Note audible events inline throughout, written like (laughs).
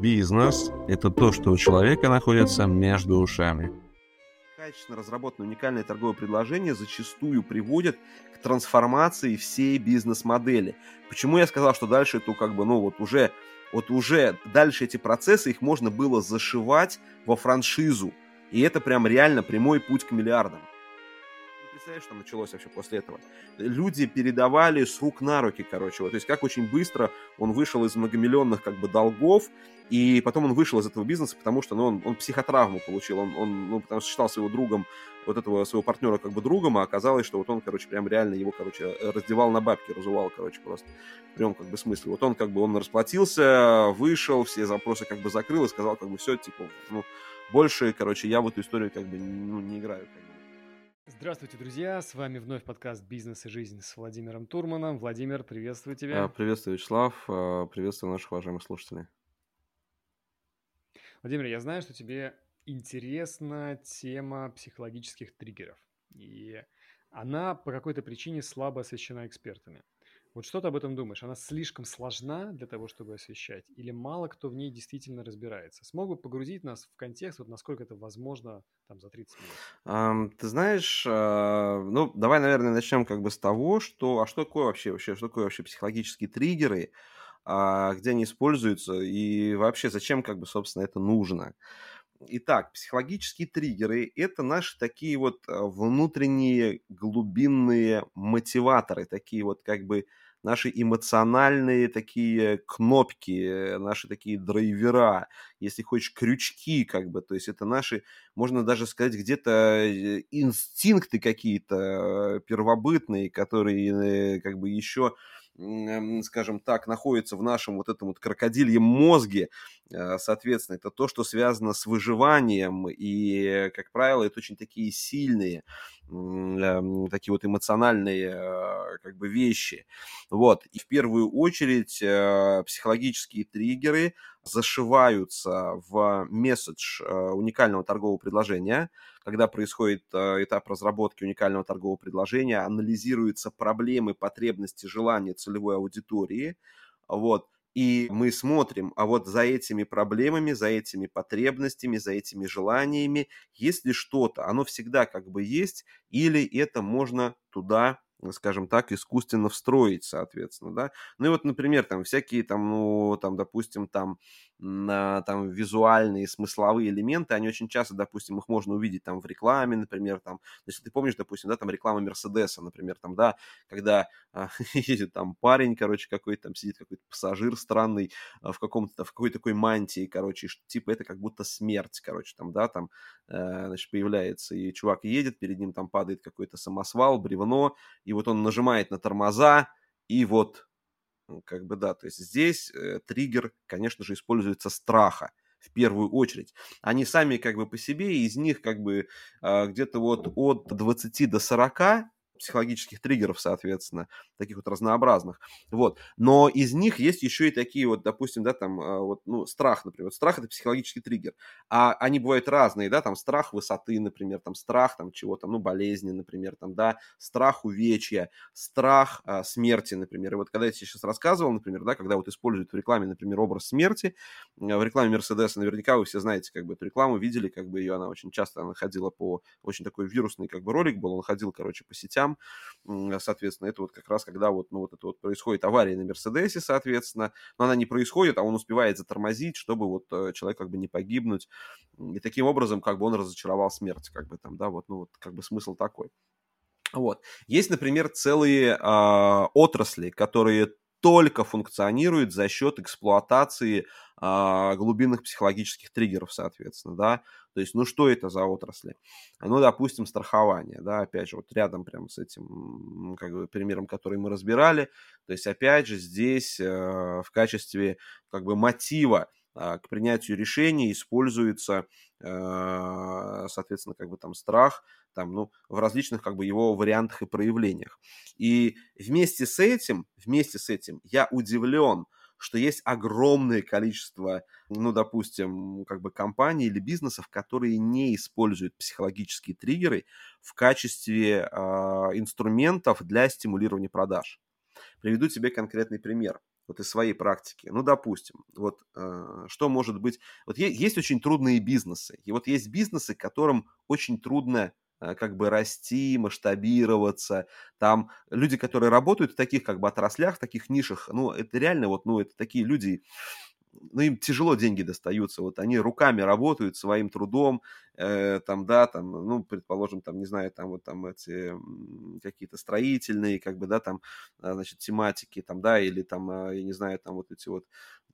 Бизнес – это то, что у человека находится между ушами. Качественно разработанное уникальное торговое предложение зачастую приводит к трансформации всей бизнес-модели. Почему я сказал, что дальше это как бы, ну вот уже, вот уже дальше эти процессы, их можно было зашивать во франшизу. И это прям реально прямой путь к миллиардам представляешь, что началось вообще после этого? Люди передавали с рук на руки, короче. Вот, то есть как очень быстро он вышел из многомиллионных как бы долгов, и потом он вышел из этого бизнеса, потому что ну, он, он психотравму получил, он, он ну, потому что считал своего другом, вот этого своего партнера как бы другом, а оказалось, что вот он, короче, прям реально его, короче, раздевал на бабки, разувал, короче, просто в прямом как бы смысле. Вот он как бы, он расплатился, вышел, все запросы как бы закрыл и сказал как бы все, типа, ну, больше, короче, я в эту историю как бы ну, не играю. Как бы. Здравствуйте, друзья! С вами вновь подкаст «Бизнес и жизнь» с Владимиром Турманом. Владимир, приветствую тебя. А, приветствую, Вячеслав. А, приветствую наших уважаемых слушателей. Владимир, я знаю, что тебе интересна тема психологических триггеров. И она по какой-то причине слабо освещена экспертами. Вот что ты об этом думаешь? Она слишком сложна для того, чтобы освещать? Или мало кто в ней действительно разбирается? Смогут погрузить нас в контекст, вот насколько это возможно там за 30 минут? Um, ты знаешь, uh, ну, давай, наверное, начнем как бы с того, что, а что такое вообще, вообще что такое вообще психологические триггеры, uh, где они используются и вообще зачем как бы, собственно, это нужно? Итак, психологические триггеры – это наши такие вот а, внутренние глубинные мотиваторы, такие вот как бы наши эмоциональные такие кнопки, наши такие драйвера, если хочешь, крючки, как бы, то есть это наши, можно даже сказать, где-то э, инстинкты какие-то первобытные, которые э, как бы еще скажем так, находится в нашем вот этом вот крокодильем мозге, э, соответственно, это то, что связано с выживанием, и, как правило, это очень такие сильные, такие вот эмоциональные э, как бы вещи. Вот. И в первую очередь э, психологические триггеры зашиваются в месседж уникального торгового предложения, когда происходит э, этап разработки уникального торгового предложения, анализируются проблемы, потребности, желания целевой аудитории, вот, и мы смотрим, а вот за этими проблемами, за этими потребностями, за этими желаниями, есть ли что-то, оно всегда как бы есть, или это можно туда скажем так, искусственно встроить, соответственно, да. Ну и вот, например, там всякие там, ну, там, допустим, там, на, там визуальные, смысловые элементы, они очень часто, допустим, их можно увидеть там в рекламе, например, там, если ты помнишь, допустим, да, там реклама Мерседеса, например, там, да, когда а, (laughs) едет там парень, короче, какой-то там сидит какой-то пассажир странный а, в каком-то, в какой-то такой мантии, короче, что, типа это как будто смерть, короче, там, да, там, э, значит, появляется, и чувак едет, перед ним там падает какой-то самосвал, бревно, и вот он нажимает на тормоза, и вот, как бы да, то есть здесь э, триггер, конечно же, используется страха в первую очередь. Они сами как бы по себе, из них как бы э, где-то вот от 20 до 40 психологических триггеров, соответственно, таких вот разнообразных. Вот. Но из них есть еще и такие вот, допустим, да, там, а, вот, ну, страх, например. Вот страх – это психологический триггер. А они бывают разные, да, там, страх высоты, например, там, страх там чего-то, ну, болезни, например, там, да, страх увечья, страх а, смерти, например. И вот когда я тебе сейчас рассказывал, например, да, когда вот используют в рекламе, например, образ смерти, в рекламе Мерседеса, наверняка вы все знаете, как бы, эту рекламу видели, как бы ее, она очень часто, она ходила по, очень такой вирусный, как бы, ролик был, он ходил, короче, по сетям, там, соответственно, это вот как раз когда вот, ну, вот это вот происходит авария на Мерседесе, соответственно, но она не происходит, а он успевает затормозить, чтобы вот э, человек как бы не погибнуть, и таким образом как бы он разочаровал смерть, как бы там, да, вот, ну, вот как бы смысл такой. Вот. Есть, например, целые э, отрасли, которые только функционируют за счет эксплуатации э, глубинных психологических триггеров, соответственно, да. То есть, ну что это за отрасли? Ну, допустим, страхование, да, опять же, вот рядом прямо с этим как бы, примером, который мы разбирали. То есть, опять же, здесь э, в качестве как бы мотива э, к принятию решений используется, э, соответственно, как бы там страх, там, ну, в различных как бы его вариантах и проявлениях. И вместе с этим, вместе с этим я удивлен, что есть огромное количество, ну, допустим, как бы компаний или бизнесов, которые не используют психологические триггеры в качестве э, инструментов для стимулирования продаж. Приведу тебе конкретный пример. вот из своей практики. Ну, допустим, вот э, что может быть... Вот есть, очень трудные бизнесы. И вот есть бизнесы, которым очень трудно как бы расти, масштабироваться. Там люди, которые работают в таких как бы отраслях, в таких нишах, ну, это реально вот, ну, это такие люди, ну, им тяжело деньги достаются, вот они руками работают своим трудом, э, там, да, там, ну, предположим, там, не знаю, там вот там эти какие-то строительные, как бы, да, там, а, значит, тематики, там, да, или там, а, я не знаю, там вот эти вот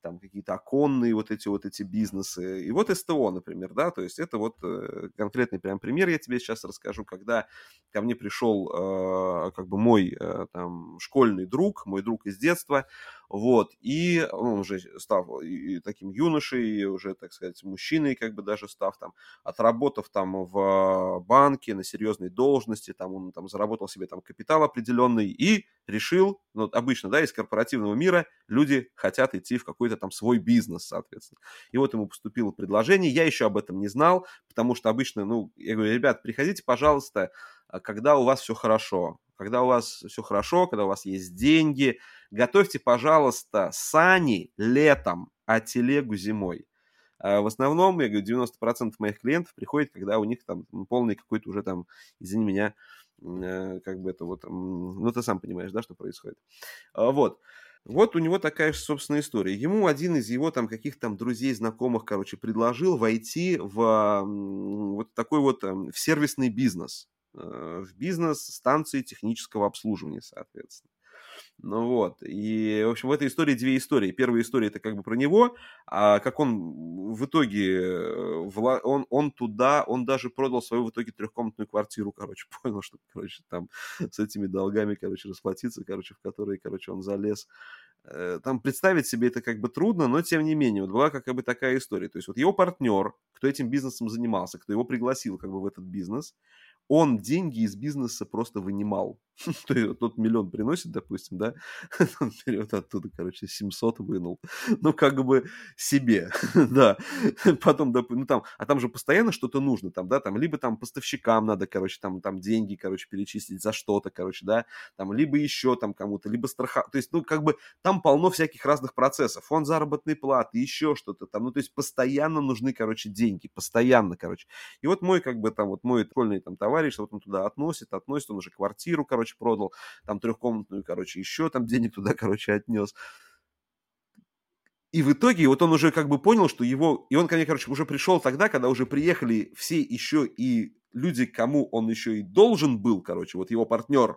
там какие-то оконные вот эти вот эти бизнесы. И вот СТО, например, да, то есть это вот э, конкретный прям пример я тебе сейчас расскажу, когда ко мне пришел э, как бы мой э, там школьный друг, мой друг из детства, вот, и он уже став и, и таким юношей, и уже, так сказать, мужчиной, как бы даже став там, отработав там в банке на серьезной должности, там он там заработал себе там капитал определенный и решил, ну, обычно, да, из корпоративного мира люди хотят идти в какой-то там свой бизнес, соответственно. И вот ему поступило предложение, я еще об этом не знал, потому что обычно, ну, я говорю, ребят, приходите, пожалуйста, а, когда у вас все хорошо, когда у вас все хорошо, когда у вас есть деньги, готовьте, пожалуйста, сани летом, а телегу зимой. А в основном, я говорю, 90% моих клиентов приходят, когда у них там полный какой-то уже там, извини меня, Э, как бы это вот, ну ты сам понимаешь, да, что происходит. А, вот. Вот у него такая же, собственно, история. Ему один из его там каких-то там друзей, знакомых, короче, предложил войти в вот такой вот эм, в сервисный бизнес, в бизнес станции технического обслуживания, соответственно. Ну вот, и, в общем, в этой истории две истории. Первая история это как бы про него, а как он в итоге, э, он, он туда, он даже продал свою в итоге трехкомнатную квартиру, короче, (laughs) понял, что, короче, там с этими долгами, короче, расплатиться, короче, в которые, короче, он залез. Э, там представить себе это как бы трудно, но тем не менее, вот была как бы такая история. То есть вот его партнер, кто этим бизнесом занимался, кто его пригласил как бы в этот бизнес, он деньги из бизнеса просто вынимал. (laughs) Тот миллион приносит, допустим, да, (laughs) он берет оттуда, короче, 700 вынул. Ну, как бы себе, (laughs) да. Потом, ну, там, а там же постоянно что-то нужно, там, да, там, либо там поставщикам надо, короче, там, там деньги, короче, перечислить за что-то, короче, да, там, либо еще там кому-то, либо страха, то есть, ну, как бы там полно всяких разных процессов, фонд заработной платы, еще что-то там, ну, то есть постоянно нужны, короче, деньги, постоянно, короче. И вот мой, как бы, там, вот мой школьный там товарищ, вот он туда относит, относит, он уже квартиру, короче, короче, продал, там трехкомнатную, короче, еще там денег туда, (laughs) короче, отнес. И в итоге вот он уже как бы понял, что его... И он ко мне, короче, уже пришел тогда, когда уже приехали все еще и люди, кому он еще и должен был, короче, вот его партнер.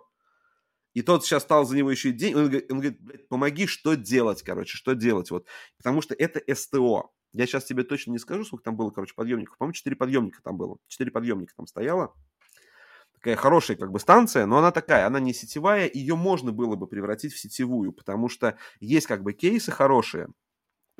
И тот сейчас стал за него еще и деньги. Он говорит, говорит помоги, что делать, короче, что делать. Вот. Потому что это СТО. Я сейчас тебе точно не скажу, сколько там было, короче, подъемников. По-моему, 4 подъемника там было. 4 подъемника там стояло такая хорошая как бы станция, но она такая, она не сетевая, ее можно было бы превратить в сетевую, потому что есть как бы кейсы хорошие,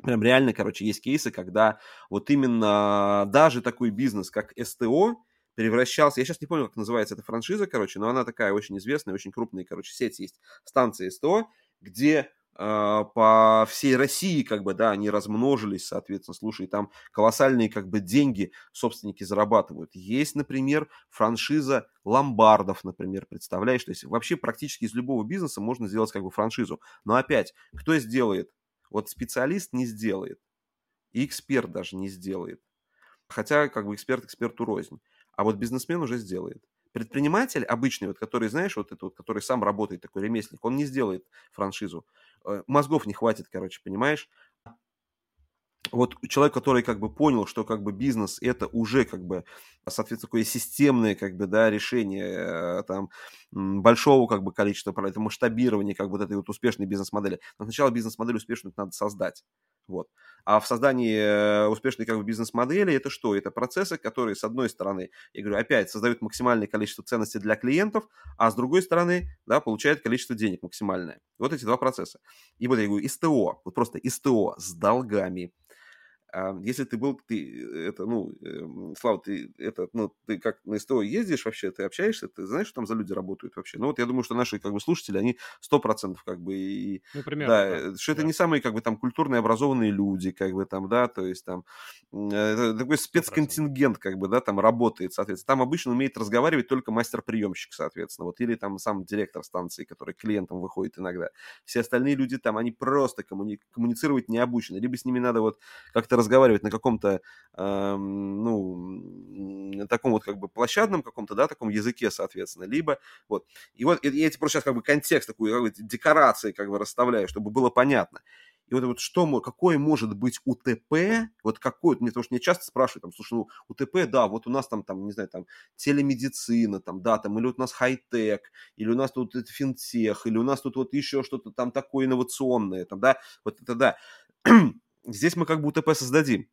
прям реально, короче, есть кейсы, когда вот именно даже такой бизнес, как СТО, превращался, я сейчас не помню, как называется эта франшиза, короче, но она такая очень известная, очень крупная, короче, сеть есть, станция СТО, где по всей России, как бы, да, они размножились, соответственно, слушай, там колоссальные, как бы, деньги собственники зарабатывают. Есть, например, франшиза ломбардов, например, представляешь, то есть вообще практически из любого бизнеса можно сделать, как бы, франшизу. Но опять, кто сделает? Вот специалист не сделает, и эксперт даже не сделает. Хотя, как бы, эксперт эксперту рознь. А вот бизнесмен уже сделает. Предприниматель обычный, вот, который, знаешь, вот этот вот, который сам работает, такой ремесленник, он не сделает франшизу. Э, мозгов не хватит, короче, понимаешь? Вот человек, который как бы понял, что как бы бизнес это уже как бы, соответственно, такое системное как бы, да, решение э, там большого как бы количества, это масштабирование как бы вот этой вот успешной бизнес-модели. Но сначала бизнес-модель успешную надо создать. Вот. А в создании э, успешной как бы бизнес-модели это что? Это процессы, которые, с одной стороны, я говорю, опять создают максимальное количество ценностей для клиентов, а с другой стороны, да, получают количество денег максимальное. Вот эти два процесса. И вот я говорю, СТО, вот просто СТО с долгами, если ты был, ты, это, ну, эм, Слава, ты, это, ну, ты как на СТО ездишь вообще, ты общаешься, ты знаешь, что там за люди работают вообще? Ну, вот я думаю, что наши, как бы, слушатели, они сто процентов, как бы, и... Ну, примерно, Да, да, э, что это да. не самые, как бы, там, культурные, образованные люди, как бы, там, да, то есть, там, э, это такой 100%. спецконтингент, как бы, да, там работает, соответственно. Там обычно умеет разговаривать только мастер-приемщик, соответственно, вот, или там сам директор станции, который клиентам выходит иногда. Все остальные люди там, они просто коммуни- коммуницировать не обучены, либо с ними надо вот как-то разговаривать на каком-то, эм, ну, таком вот как бы площадном каком-то, да, таком языке, соответственно, либо вот. И вот я тебе просто сейчас как бы контекст такой, как бы декорации как бы расставляю, чтобы было понятно. И вот, вот что, какое может быть УТП, вот какой, мне, потому что меня часто спрашивают, там, слушай, ну, УТП, да, вот у нас там, там, не знаю, там, телемедицина, там, да, там, или вот у нас хай-тек, или у нас тут это финтех, или у нас тут вот еще что-то там такое инновационное, там, да, вот это да. Здесь мы как бы УТП создадим.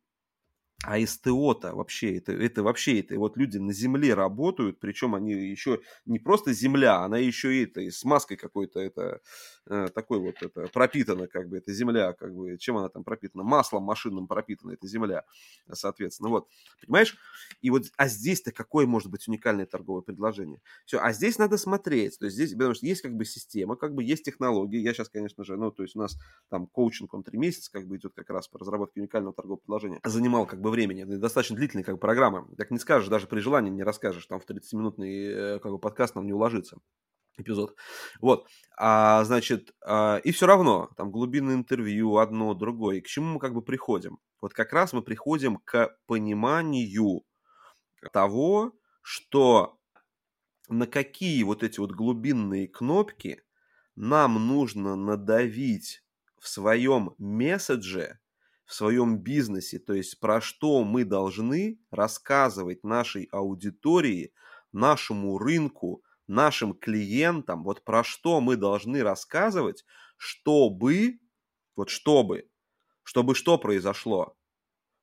А СТО-то вообще, это, это вообще, это вот люди на земле работают, причем они еще не просто земля, она еще и это, и с маской какой-то, это э, такой вот, это пропитана как бы, эта земля, как бы, чем она там пропитана? Маслом машинным пропитана эта земля, соответственно, вот, понимаешь? И вот, а здесь-то какое может быть уникальное торговое предложение? Все, а здесь надо смотреть, то есть здесь, потому что есть как бы система, как бы есть технологии, я сейчас, конечно же, ну, то есть у нас там коучинг, он три месяца как бы идет как раз по разработке уникального торгового предложения, занимал как бы времени, это достаточно длительная как бы программа, так не скажешь, даже при желании не расскажешь, там в 30-минутный э, как бы подкаст нам не уложится эпизод. Вот, а, значит, а, и все равно, там глубинное интервью, одно, другое. И к чему мы как бы приходим? Вот как раз мы приходим к пониманию того, что на какие вот эти вот глубинные кнопки нам нужно надавить в своем месседже, в своем бизнесе, то есть про что мы должны рассказывать нашей аудитории, нашему рынку, нашим клиентам, вот про что мы должны рассказывать, чтобы, вот чтобы, чтобы что произошло,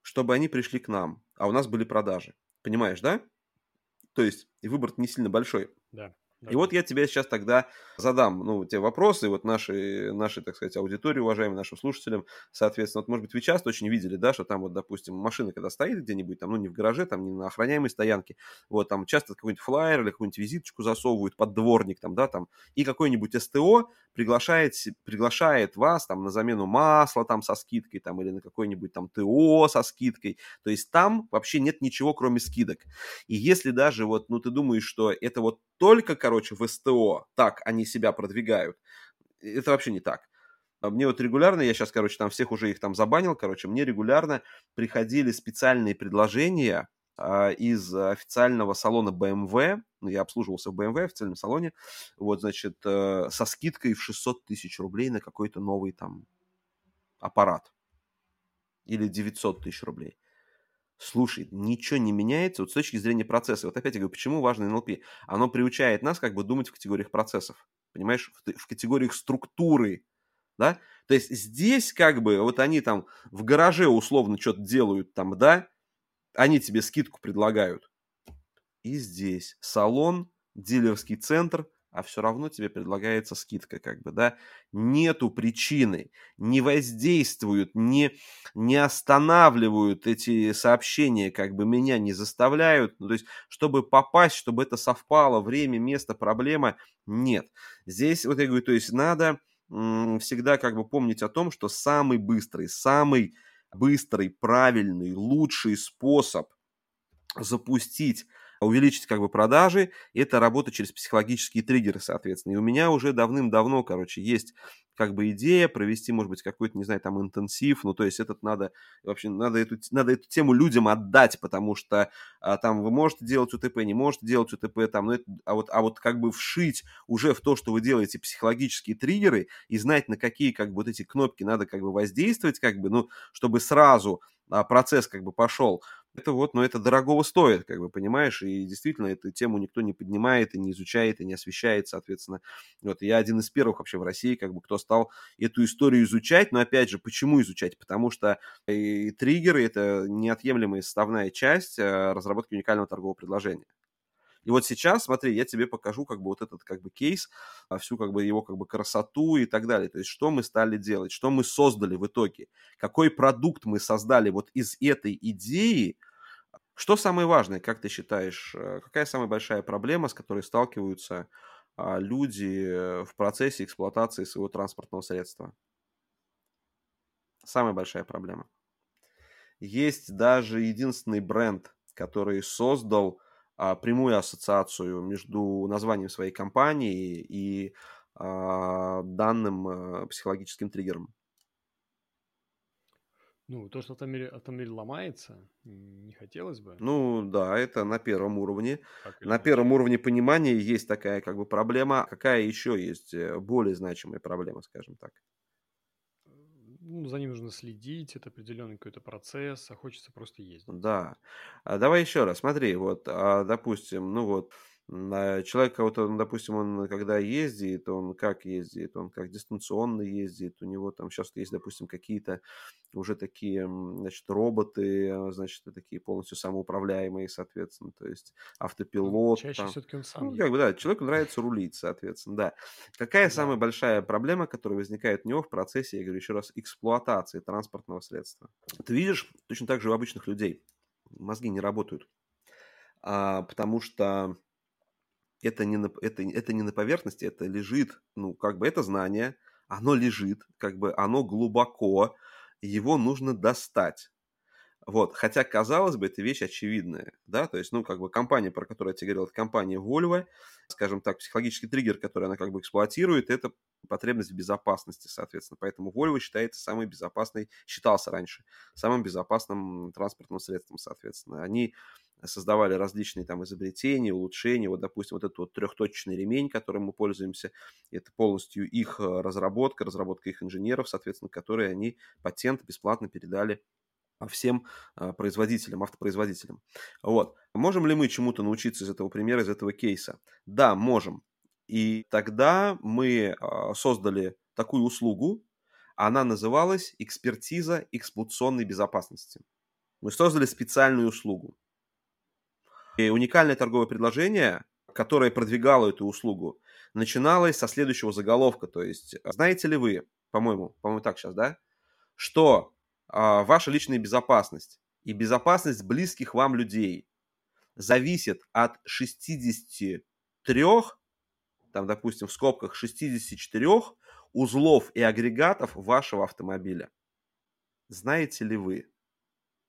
чтобы они пришли к нам, а у нас были продажи. Понимаешь, да? То есть выбор не сильно большой. Да. И вот я тебе сейчас тогда задам, ну, те вопросы, вот наши, наши, так сказать, аудитории, уважаемые, нашим слушателям, соответственно, вот, может быть, вы часто очень видели, да, что там вот, допустим, машина, когда стоит где-нибудь, там, ну, не в гараже, там, не на охраняемой стоянке, вот, там часто какой-нибудь флайер или какую-нибудь визиточку засовывают под дворник, там, да, там, и какой-нибудь СТО приглашает, приглашает вас, там, на замену масла, там, со скидкой, там, или на какой-нибудь, там, ТО со скидкой, то есть там вообще нет ничего, кроме скидок. И если даже вот, ну, ты думаешь, что это вот только, короче, в СТО так они себя продвигают. Это вообще не так. Мне вот регулярно, я сейчас, короче, там всех уже их там забанил, короче, мне регулярно приходили специальные предложения а, из официального салона BMW, ну, я обслуживался в BMW, в официальном салоне, вот, значит, э, со скидкой в 600 тысяч рублей на какой-то новый там аппарат. Или 900 тысяч рублей. Слушай, ничего не меняется вот с точки зрения процесса. Вот опять я говорю, почему важно НЛП? Оно приучает нас как бы думать в категориях процессов. Понимаешь? В, в категориях структуры. Да? То есть здесь как бы вот они там в гараже условно что-то делают там, да? Они тебе скидку предлагают. И здесь салон, дилерский центр, а все равно тебе предлагается скидка, как бы, да, нету причины, не воздействуют, не, не останавливают эти сообщения, как бы меня не заставляют, ну, то есть, чтобы попасть, чтобы это совпало, время, место, проблема, нет. Здесь, вот я говорю, то есть, надо м- всегда как бы помнить о том, что самый быстрый, самый быстрый, правильный, лучший способ запустить увеличить как бы продажи, это работа через психологические триггеры, соответственно. И у меня уже давным-давно, короче, есть как бы идея провести, может быть, какой-то, не знаю, там интенсив, ну, то есть этот надо, вообще, надо эту, надо эту тему людям отдать, потому что а, там вы можете делать УТП, не можете делать УТП, там, ну, это, а, вот, а вот как бы вшить уже в то, что вы делаете психологические триггеры и знать, на какие как бы вот эти кнопки надо как бы воздействовать, как бы, ну, чтобы сразу а, процесс как бы пошел, это вот, но это дорогого стоит, как бы, понимаешь, и действительно эту тему никто не поднимает и не изучает, и не освещает, соответственно. Вот я один из первых вообще в России, как бы, кто стал эту историю изучать, но опять же, почему изучать? Потому что и триггеры – это неотъемлемая составная часть разработки уникального торгового предложения. И вот сейчас, смотри, я тебе покажу как бы вот этот как бы кейс, а, всю как бы его как бы красоту и так далее. То есть что мы стали делать, что мы создали в итоге, какой продукт мы создали вот из этой идеи, что самое важное, как ты считаешь, э, какая самая большая проблема, с которой сталкиваются а, люди в процессе эксплуатации своего транспортного средства? Самая большая проблема. Есть даже единственный бренд, который создал а, прямую ассоциацию между названием своей компании и а, данным а, психологическим триггером. Ну, то, что автомобиль, автомобиль ломается, не хотелось бы. Ну, да, это на первом уровне. На первом уровне понимания есть такая как бы проблема. Какая еще есть э, более значимая проблема, скажем так? ну, за ним нужно следить, это определенный какой-то процесс, а хочется просто ездить. Да. А давай еще раз, смотри, вот, а, допустим, ну вот, Человек, вот он, допустим, он когда ездит, он как ездит, он как дистанционно ездит, у него там сейчас есть, допустим, какие-то уже такие, значит, роботы, а, значит, такие полностью самоуправляемые, соответственно, то есть ну, автопилот. Чаще там. все-таки он сам Ну, как бы, да, человеку (laughs) нравится рулить, соответственно, да. Какая да. самая большая проблема, которая возникает у него в процессе, я говорю еще раз, эксплуатации транспортного средства? Ты видишь, точно так же у обычных людей мозги не работают, а, потому что это не, на, это, это не на поверхности, это лежит, ну, как бы это знание, оно лежит, как бы оно глубоко, его нужно достать. Вот, хотя, казалось бы, это вещь очевидная, да, то есть, ну, как бы компания, про которую я тебе говорил, это компания Volvo, скажем так, психологический триггер, который она как бы эксплуатирует, это потребность в безопасности, соответственно. Поэтому Volvo считается самой безопасной, считался раньше, самым безопасным транспортным средством, соответственно. Они создавали различные там изобретения, улучшения. Вот, допустим, вот этот вот трехточечный ремень, которым мы пользуемся, это полностью их э, разработка, разработка их инженеров, соответственно, которые они патент бесплатно передали всем а, производителям, автопроизводителям. Вот. Можем ли мы чему-то научиться из этого примера, из этого кейса? Да, можем. И тогда мы а, создали такую услугу, она называлась экспертиза эксплуатационной безопасности. Мы создали специальную услугу. И уникальное торговое предложение, которое продвигало эту услугу, начиналось со следующего заголовка. То есть, знаете ли вы, по-моему, по-моему так сейчас, да, что а, ваша личная безопасность и безопасность близких вам людей зависит от 63, там, допустим, в скобках 64 узлов и агрегатов вашего автомобиля. Знаете ли вы?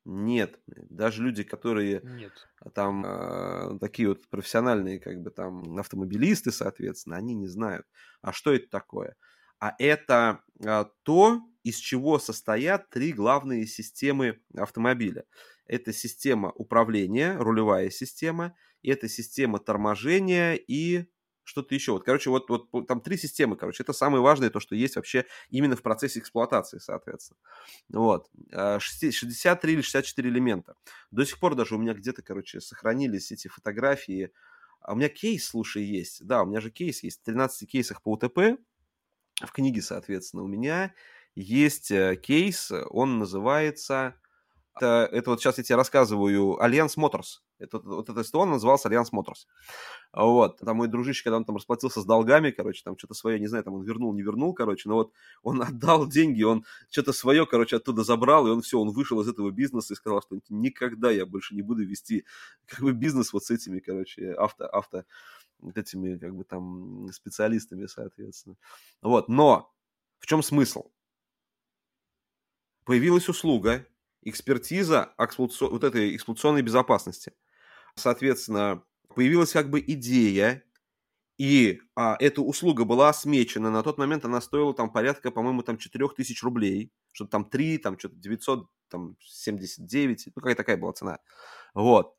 Нет. Даже люди, которые Нет. там э, такие вот профессиональные, как бы там автомобилисты, соответственно, они не знают. А что это такое? А это э, то, из чего состоят три главные системы автомобиля. Это система управления, рулевая система, это система торможения и что-то еще. Вот, короче, вот, вот там три системы, короче. Это самое важное, то, что есть вообще именно в процессе эксплуатации, соответственно. Вот. 63 а, или 64 элемента. До сих пор даже у меня где-то, короче, сохранились эти фотографии. А у меня кейс, слушай, есть. Да, у меня же кейс есть. В 13 кейсах по УТП. В книге, соответственно, у меня есть э, кейс. Он называется это, это вот сейчас я тебе рассказываю, Альянс Моторс. Это, вот это СТО назывался Альянс Моторс. Вот. Там мой дружище, когда он там расплатился с долгами, короче, там что-то свое, не знаю, там он вернул, не вернул, короче, но вот он (laughs) отдал деньги, он что-то свое, короче, оттуда забрал, и он все, он вышел из этого бизнеса и сказал, что никогда я больше не буду вести как бы бизнес вот с этими, короче, авто, авто, вот этими как бы там специалистами, соответственно. Вот, но в чем смысл? Появилась услуга, экспертиза вот этой эксплуатационной безопасности. Соответственно, появилась как бы идея, и а, эта услуга была осмечена. На тот момент она стоила там порядка, по-моему, там 4000 рублей. Что-то там 3, там что-то 979, ну какая такая была цена. Вот.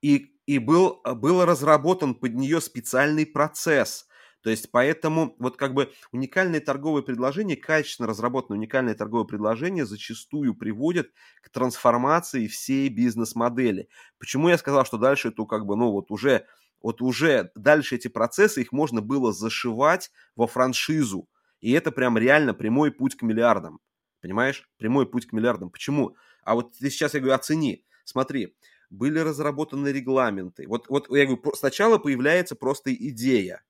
И, и был, был разработан под нее специальный процесс – то есть поэтому вот как бы уникальные торговые предложения, качественно разработанные уникальные торговые предложения зачастую приводят к трансформации всей бизнес-модели. Почему я сказал, что дальше это как бы, ну вот уже, вот уже дальше эти процессы, их можно было зашивать во франшизу. И это прям реально прямой путь к миллиардам. Понимаешь? Прямой путь к миллиардам. Почему? А вот ты сейчас, я говорю, оцени. Смотри, были разработаны регламенты. Вот, вот я говорю, сначала появляется просто идея.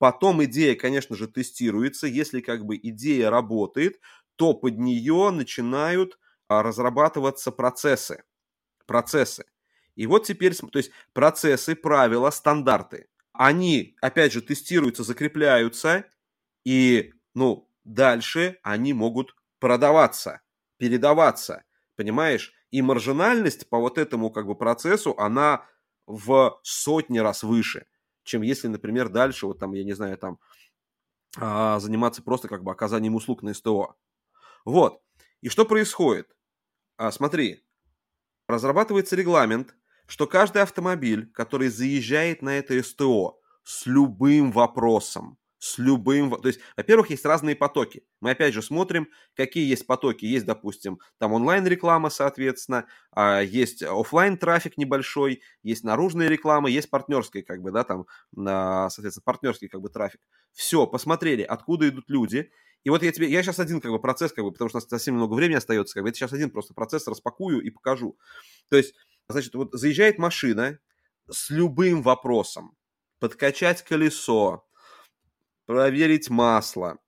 Потом идея, конечно же, тестируется. Если как бы идея работает, то под нее начинают а, разрабатываться процессы. Процессы. И вот теперь, то есть процессы, правила, стандарты. Они, опять же, тестируются, закрепляются, и, ну, дальше они могут продаваться, передаваться, понимаешь? И маржинальность по вот этому как бы процессу, она в сотни раз выше, чем если, например, дальше, вот там, я не знаю, там, а, заниматься просто как бы оказанием услуг на СТО. Вот. И что происходит? А, смотри, разрабатывается регламент, что каждый автомобиль, который заезжает на это СТО с любым вопросом, с любым... То есть, во-первых, есть разные потоки. Мы опять же смотрим, какие есть потоки. Есть, допустим, там онлайн-реклама, соответственно, а, есть офлайн трафик небольшой, есть наружная реклама, есть партнерский, как бы, да, там, соответственно, партнерский, как бы, трафик. Все, посмотрели, откуда идут люди. И вот я тебе, я сейчас один, как бы, процесс, как бы, потому что у нас совсем много времени остается, как бы, это сейчас один просто процесс распакую и покажу. То есть, значит, вот заезжает машина с любым вопросом. Подкачать колесо, проверить масло,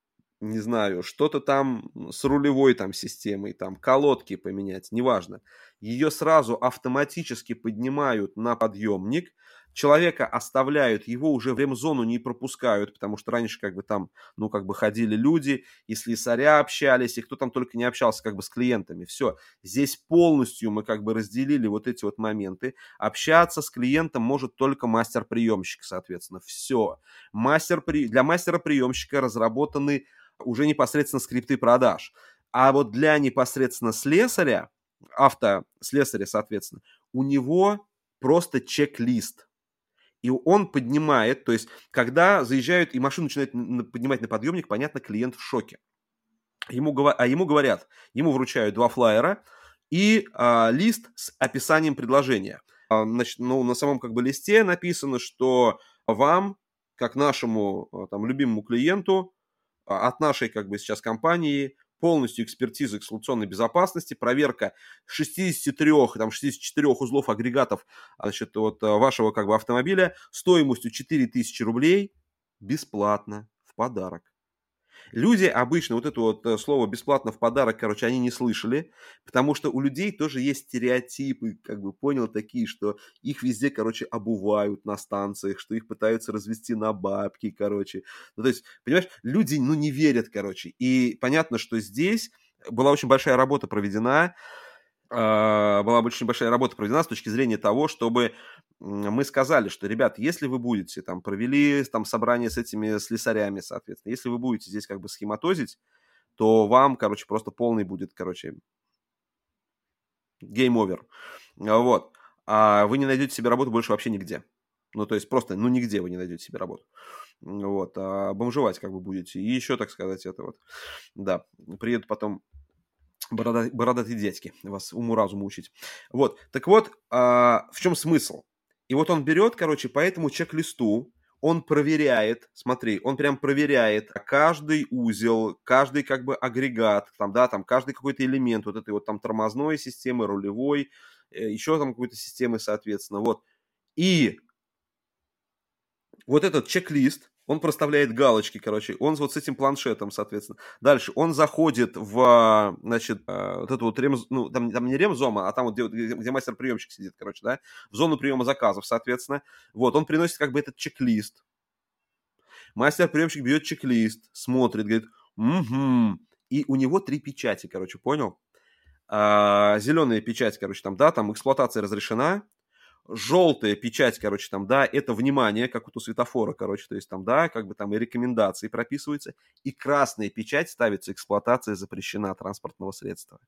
не знаю, что-то там с рулевой там системой, там колодки поменять, неважно. Ее сразу автоматически поднимают на подъемник, человека оставляют, его уже в ремзону не пропускают, потому что раньше как бы там, ну, как бы ходили люди, и слесаря общались, и кто там только не общался как бы с клиентами. Все, здесь полностью мы как бы разделили вот эти вот моменты. Общаться с клиентом может только мастер-приемщик, соответственно. Все. Мастер при... Для мастера-приемщика разработаны уже непосредственно скрипты продаж. А вот для непосредственно слесаря, автослесаря, соответственно, у него просто чек-лист – и он поднимает, то есть, когда заезжают и машину начинают поднимать на подъемник, понятно, клиент в шоке. Ему, а ему говорят, ему вручают два флайера и а, лист с описанием предложения. А, значит, ну, на самом как бы листе написано, что вам, как нашему а, там, любимому клиенту, а, от нашей как бы сейчас компании полностью экспертиза эксплуатационной безопасности, проверка 63, там 64 узлов агрегатов значит, вот, э, вашего как бы, автомобиля стоимостью 4000 рублей бесплатно в подарок. Люди обычно вот это вот э, слово «бесплатно в подарок», короче, они не слышали, потому что у людей тоже есть стереотипы, как бы понял, такие, что их везде, короче, обувают на станциях, что их пытаются развести на бабки, короче. Ну, то есть, понимаешь, люди, ну, не верят, короче. И понятно, что здесь была очень большая работа проведена, а, была очень большая работа проведена с точки зрения того, чтобы мы сказали, что, ребят, если вы будете, там, провели там собрание с этими слесарями, соответственно, если вы будете здесь как бы схематозить, то вам, короче, просто полный будет, короче, game over. Вот. А вы не найдете себе работу больше вообще нигде. Ну, то есть просто, ну, нигде вы не найдете себе работу. Вот. А бомжевать как бы будете. И еще, так сказать, это вот. Да. Приедут потом борода, бородатые дядьки вас уму-разуму учить. Вот. Так вот, а, в чем смысл? И вот он берет, короче, по этому чек-листу, он проверяет, смотри, он прям проверяет каждый узел, каждый как бы агрегат, там, да, там каждый какой-то элемент вот этой вот там тормозной системы, рулевой, э, еще там какой-то системы, соответственно, вот. И вот этот чек-лист, он проставляет галочки, короче, он вот с этим планшетом, соответственно. Дальше он заходит в, значит, э, вот эту вот рем, ну, там, там не ремзома, а там вот где, где, мастер-приемщик сидит, короче, да, в зону приема заказов, соответственно. Вот, он приносит как бы этот чек-лист. Мастер-приемщик берет чек-лист, смотрит, говорит, угу. И у него три печати, короче, понял? А, зеленая печать, короче, там, да, там эксплуатация разрешена, желтая печать, короче, там, да, это внимание, как вот у светофора, короче, то есть там, да, как бы там и рекомендации прописываются, и красная печать ставится, эксплуатация запрещена транспортного средства.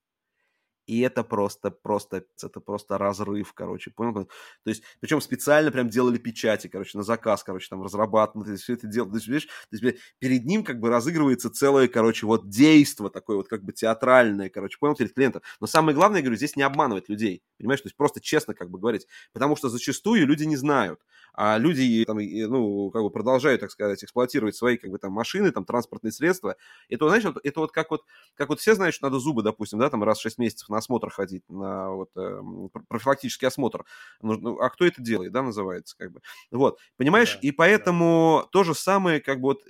И это просто, просто, это просто разрыв, короче, понял? То есть, причем специально прям делали печати, короче, на заказ, короче, там разрабатывали, все это дело, то есть, видишь, то есть, перед ним как бы разыгрывается целое, короче, вот действо такое вот как бы театральное, короче, понял, перед клиентом. Но самое главное, я говорю, здесь не обманывать людей, понимаешь, то есть просто честно как бы говорить, потому что зачастую люди не знают, а люди, там, ну, как бы продолжают, так сказать, эксплуатировать свои, как бы, там, машины, там, транспортные средства. Это, знаешь, это вот как вот, как вот все знают, что надо зубы, допустим, да, там, раз в 6 месяцев на осмотр ходить, на вот, э, профилактический осмотр. Ну, а кто это делает, да, называется, как бы. Вот, понимаешь? Да, и поэтому да. то же самое, как бы, вот,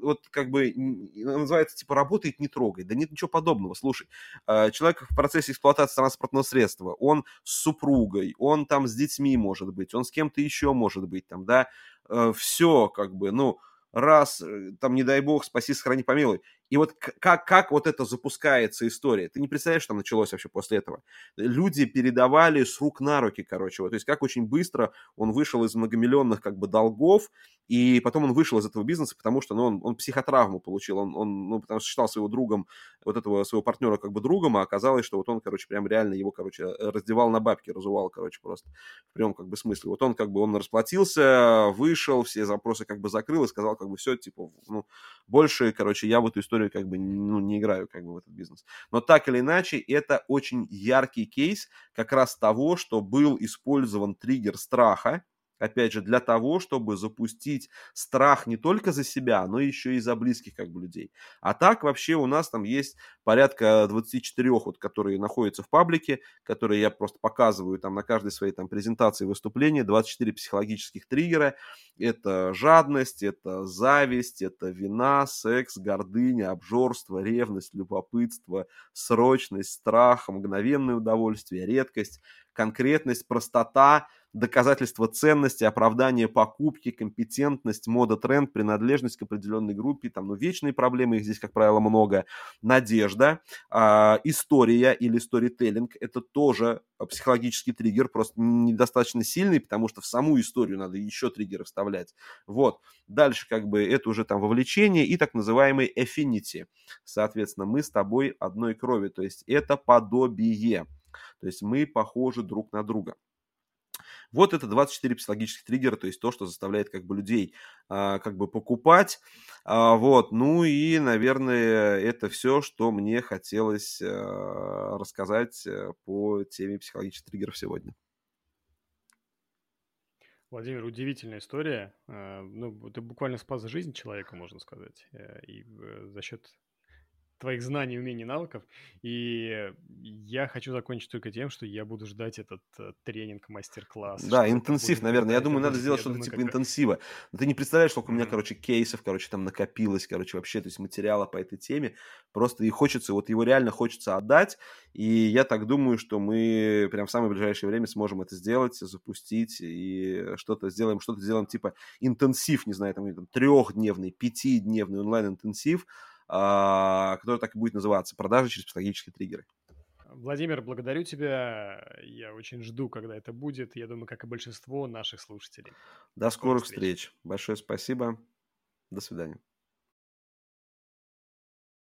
вот, как бы, называется, типа, работает, не трогай. Да нет ничего подобного, слушай. Э, человек в процессе эксплуатации транспортного средства, он с супругой, он там с детьми может быть, он с кем-то еще может быть, там, да, э, все, как бы, ну, раз, э, там, не дай бог, спаси, сохрани, помилуй. И вот как, как вот это запускается история? Ты не представляешь, что началось вообще после этого? Люди передавали с рук на руки, короче. Вот, то есть как очень быстро он вышел из многомиллионных как бы долгов, и потом он вышел из этого бизнеса, потому что ну, он, он психотравму получил. Он, он ну, потому что считал своего другом, вот этого своего партнера как бы другом, а оказалось, что вот он, короче, прям реально его, короче, раздевал на бабки, разувал, короче, просто в прямом как бы смысле. Вот он как бы, он расплатился, вышел, все запросы как бы закрыл и сказал как бы все, типа, ну, больше, короче, я в эту историю как бы ну, не играю как бы в этот бизнес. Но так или иначе, это очень яркий кейс как раз того, что был использован триггер страха, опять же, для того, чтобы запустить страх не только за себя, но еще и за близких как бы людей. А так вообще у нас там есть порядка 24, вот, которые находятся в паблике, которые я просто показываю там на каждой своей там презентации, выступлении, 24 психологических триггера. Это жадность, это зависть, это вина, секс, гордыня, обжорство, ревность, любопытство, срочность, страх, мгновенное удовольствие, редкость, конкретность, простота, доказательство ценности, оправдание покупки, компетентность, мода, тренд, принадлежность к определенной группе, там, ну, вечные проблемы, их здесь, как правило, много, надежда, э, история или сторителлинг, это тоже психологический триггер, просто недостаточно сильный, потому что в саму историю надо еще триггеры вставлять. Вот. Дальше как бы это уже там вовлечение и так называемый affinity. Соответственно, мы с тобой одной крови, то есть это подобие. То есть мы похожи друг на друга. Вот это 24 психологических триггера, то есть то, что заставляет как бы людей а, как бы покупать. А, вот, ну и, наверное, это все, что мне хотелось а, рассказать э, по теме психологических триггеров сегодня. Владимир, удивительная история. А, ну, ты буквально спас жизнь человека, можно сказать. Э, и э, за счет твоих знаний, умений, навыков. И я хочу закончить только тем, что я буду ждать этот э, тренинг, мастер-класс. Да, интенсив, будет, наверное. Я думаю, надо сделать что-то типа как... интенсива. Но ты не представляешь, сколько у меня, короче, кейсов, короче, там накопилось, короче, вообще, то есть материала по этой теме. Просто и хочется, вот его реально хочется отдать. И я так думаю, что мы прям в самое ближайшее время сможем это сделать, запустить и что-то сделаем, что-то сделаем типа интенсив, не знаю, там, там трехдневный, пятидневный онлайн-интенсив, который так и будет называться «Продажи через психологические триггеры». Владимир, благодарю тебя. Я очень жду, когда это будет. Я думаю, как и большинство наших слушателей. До скорых встреч. встреч. Большое спасибо. До свидания.